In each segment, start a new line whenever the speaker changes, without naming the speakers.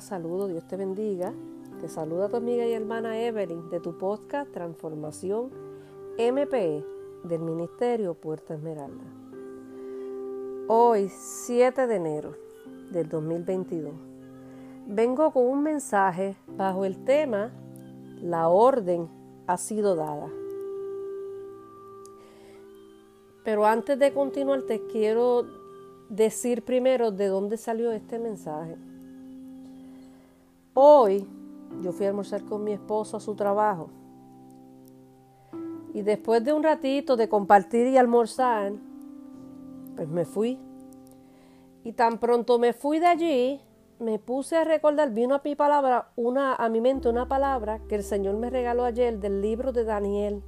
saludo, Dios te bendiga. Te saluda tu amiga y hermana Evelyn de tu podcast Transformación MPE del Ministerio Puerta Esmeralda. Hoy, 7 de enero del 2022, vengo con un mensaje bajo el tema La orden ha sido dada. Pero antes de continuar, te quiero decir primero de dónde salió este mensaje. Hoy yo fui a almorzar con mi esposo a su trabajo. Y después de un ratito de compartir y almorzar, pues me fui. Y tan pronto me fui de allí, me puse a recordar, vino a mi palabra, una, a mi mente una palabra que el Señor me regaló ayer del libro de Daniel,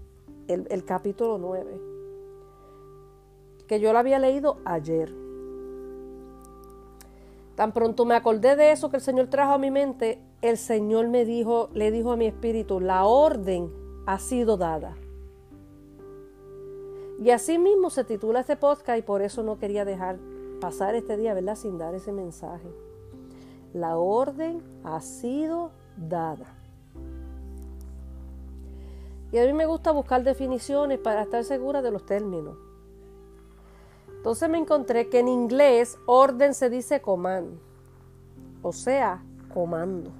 el, el capítulo 9, que yo lo había leído ayer. Tan pronto me acordé de eso que el Señor trajo a mi mente, el Señor me dijo, le dijo a mi espíritu, la orden ha sido dada. Y así mismo se titula este podcast y por eso no quería dejar pasar este día, ¿verdad? Sin dar ese mensaje. La orden ha sido dada. Y a mí me gusta buscar definiciones para estar segura de los términos. Entonces me encontré que en inglés orden se dice command, o sea, comando.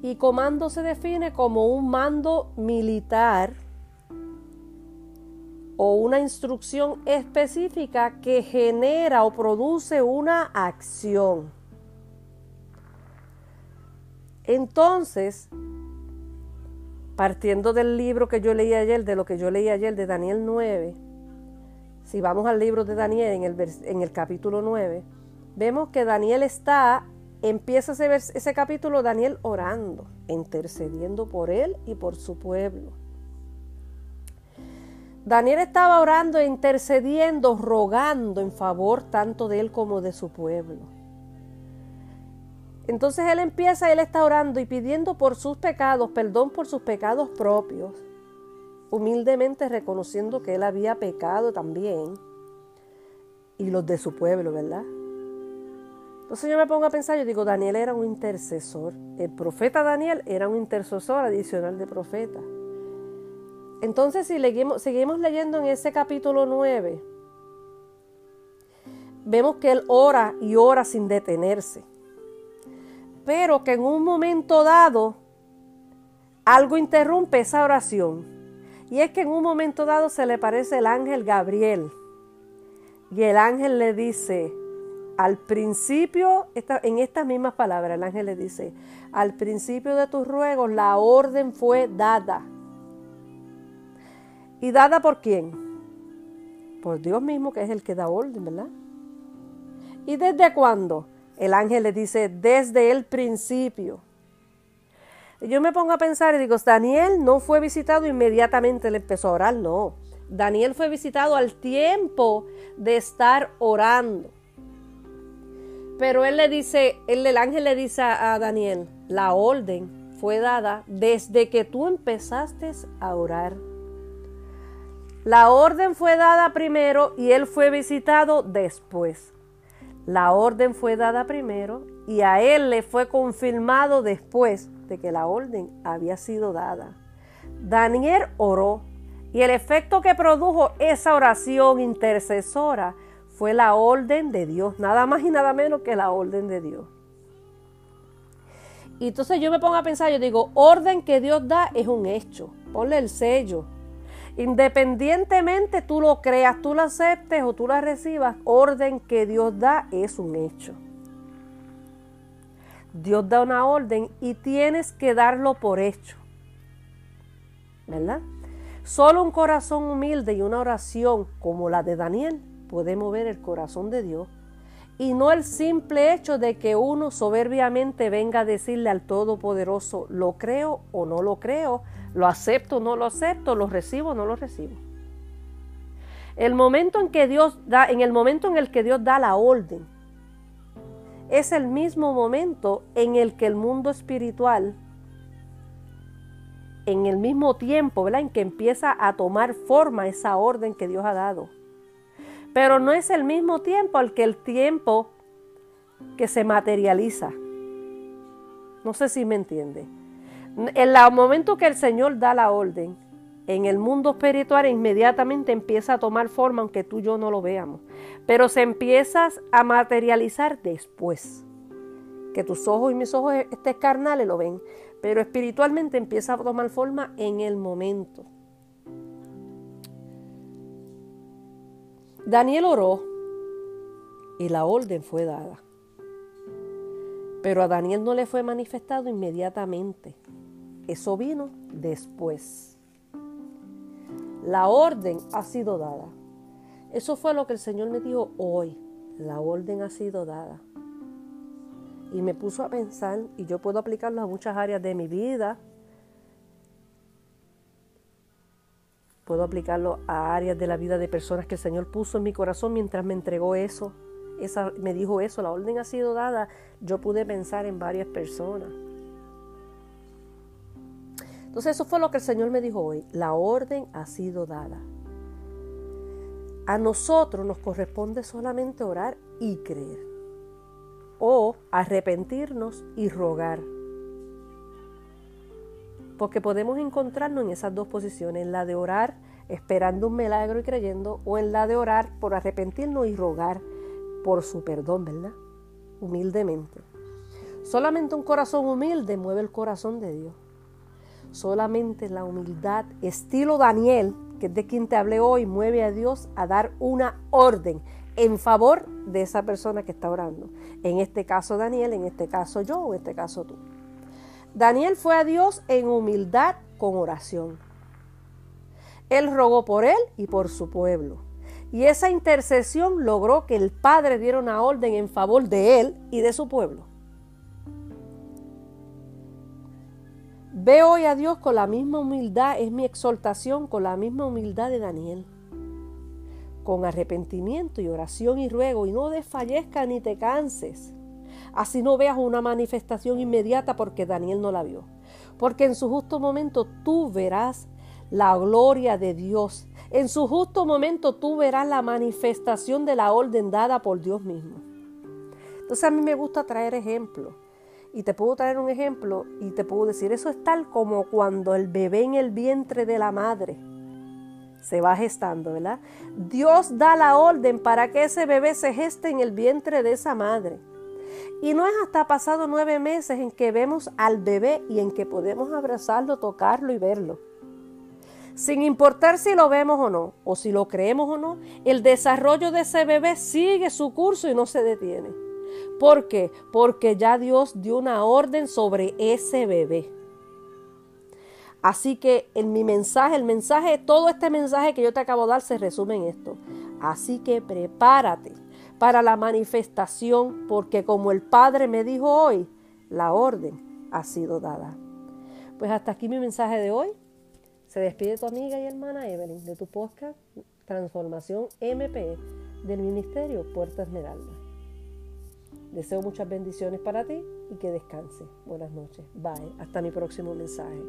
Y comando se define como un mando militar o una instrucción específica que genera o produce una acción. Entonces, partiendo del libro que yo leí ayer, de lo que yo leí ayer de Daniel 9, si vamos al libro de Daniel en el, en el capítulo 9, vemos que Daniel está, empieza ese, ese capítulo Daniel orando, intercediendo por él y por su pueblo. Daniel estaba orando e intercediendo, rogando en favor tanto de él como de su pueblo. Entonces él empieza, él está orando y pidiendo por sus pecados, perdón por sus pecados propios, humildemente reconociendo que él había pecado también y los de su pueblo, ¿verdad? Entonces yo me pongo a pensar, yo digo, Daniel era un intercesor, el profeta Daniel era un intercesor adicional de profeta. Entonces si seguimos, seguimos leyendo en ese capítulo 9, vemos que él ora y ora sin detenerse, pero que en un momento dado algo interrumpe esa oración y es que en un momento dado se le parece el ángel Gabriel. Y el ángel le dice, al principio, en estas mismas palabras, el ángel le dice, al principio de tus ruegos la orden fue dada. ¿Y dada por quién? Por Dios mismo, que es el que da orden, ¿verdad? ¿Y desde cuándo? El ángel le dice, desde el principio yo me pongo a pensar y digo, Daniel no fue visitado inmediatamente, le empezó a orar, no. Daniel fue visitado al tiempo de estar orando. Pero él le dice, el ángel le dice a Daniel, la orden fue dada desde que tú empezaste a orar. La orden fue dada primero y él fue visitado después. La orden fue dada primero y a él le fue confirmado después de que la orden había sido dada. Daniel oró y el efecto que produjo esa oración intercesora fue la orden de Dios, nada más y nada menos que la orden de Dios. Y entonces yo me pongo a pensar, yo digo, orden que Dios da es un hecho, ponle el sello. Independientemente tú lo creas, tú lo aceptes o tú la recibas, orden que Dios da es un hecho. Dios da una orden y tienes que darlo por hecho. ¿Verdad? Solo un corazón humilde y una oración como la de Daniel puede mover el corazón de Dios y no el simple hecho de que uno soberbiamente venga a decirle al Todopoderoso, lo creo o no lo creo, lo acepto o no lo acepto, lo recibo o no lo recibo. El momento en que Dios da, en el momento en el que Dios da la orden, es el mismo momento en el que el mundo espiritual, en el mismo tiempo, ¿verdad? En que empieza a tomar forma esa orden que Dios ha dado. Pero no es el mismo tiempo al que el tiempo que se materializa. No sé si me entiende. En el momento que el Señor da la orden, en el mundo espiritual inmediatamente empieza a tomar forma, aunque tú y yo no lo veamos. Pero se empieza a materializar después. Que tus ojos y mis ojos estés carnales lo ven. Pero espiritualmente empieza a tomar forma en el momento. Daniel oró y la orden fue dada. Pero a Daniel no le fue manifestado inmediatamente. Eso vino después. La orden ha sido dada. Eso fue lo que el Señor me dijo hoy. La orden ha sido dada. Y me puso a pensar, y yo puedo aplicarlo a muchas áreas de mi vida. Puedo aplicarlo a áreas de la vida de personas que el Señor puso en mi corazón mientras me entregó eso. Esa, me dijo eso, la orden ha sido dada. Yo pude pensar en varias personas. Entonces eso fue lo que el Señor me dijo hoy. La orden ha sido dada. A nosotros nos corresponde solamente orar y creer. O arrepentirnos y rogar. Porque podemos encontrarnos en esas dos posiciones, en la de orar esperando un milagro y creyendo, o en la de orar por arrepentirnos y rogar por su perdón, ¿verdad? Humildemente. Solamente un corazón humilde mueve el corazón de Dios. Solamente la humildad, estilo Daniel, que es de quien te hablé hoy, mueve a Dios a dar una orden en favor de esa persona que está orando. En este caso Daniel, en este caso yo en este caso tú. Daniel fue a Dios en humildad con oración. Él rogó por él y por su pueblo. Y esa intercesión logró que el Padre diera una orden en favor de él y de su pueblo. Ve hoy a Dios con la misma humildad, es mi exhortación, con la misma humildad de Daniel. Con arrepentimiento y oración y ruego, y no desfallezca ni te canses. Así no veas una manifestación inmediata porque Daniel no la vio. Porque en su justo momento tú verás la gloria de Dios. En su justo momento tú verás la manifestación de la orden dada por Dios mismo. Entonces a mí me gusta traer ejemplos y te puedo traer un ejemplo y te puedo decir, eso es tal como cuando el bebé en el vientre de la madre se va gestando, ¿verdad? Dios da la orden para que ese bebé se geste en el vientre de esa madre. Y no es hasta pasado nueve meses en que vemos al bebé y en que podemos abrazarlo, tocarlo y verlo. Sin importar si lo vemos o no, o si lo creemos o no, el desarrollo de ese bebé sigue su curso y no se detiene. ¿Por qué? Porque ya Dios dio una orden sobre ese bebé. Así que en mi mensaje, el mensaje, todo este mensaje que yo te acabo de dar se resume en esto. Así que prepárate para la manifestación, porque como el Padre me dijo hoy, la orden ha sido dada. Pues hasta aquí mi mensaje de hoy. Se despide tu amiga y hermana Evelyn de tu podcast Transformación MP del Ministerio Puerta Esmeralda. Deseo muchas bendiciones para ti y que descanse. Buenas noches. Bye. Hasta mi próximo mensaje.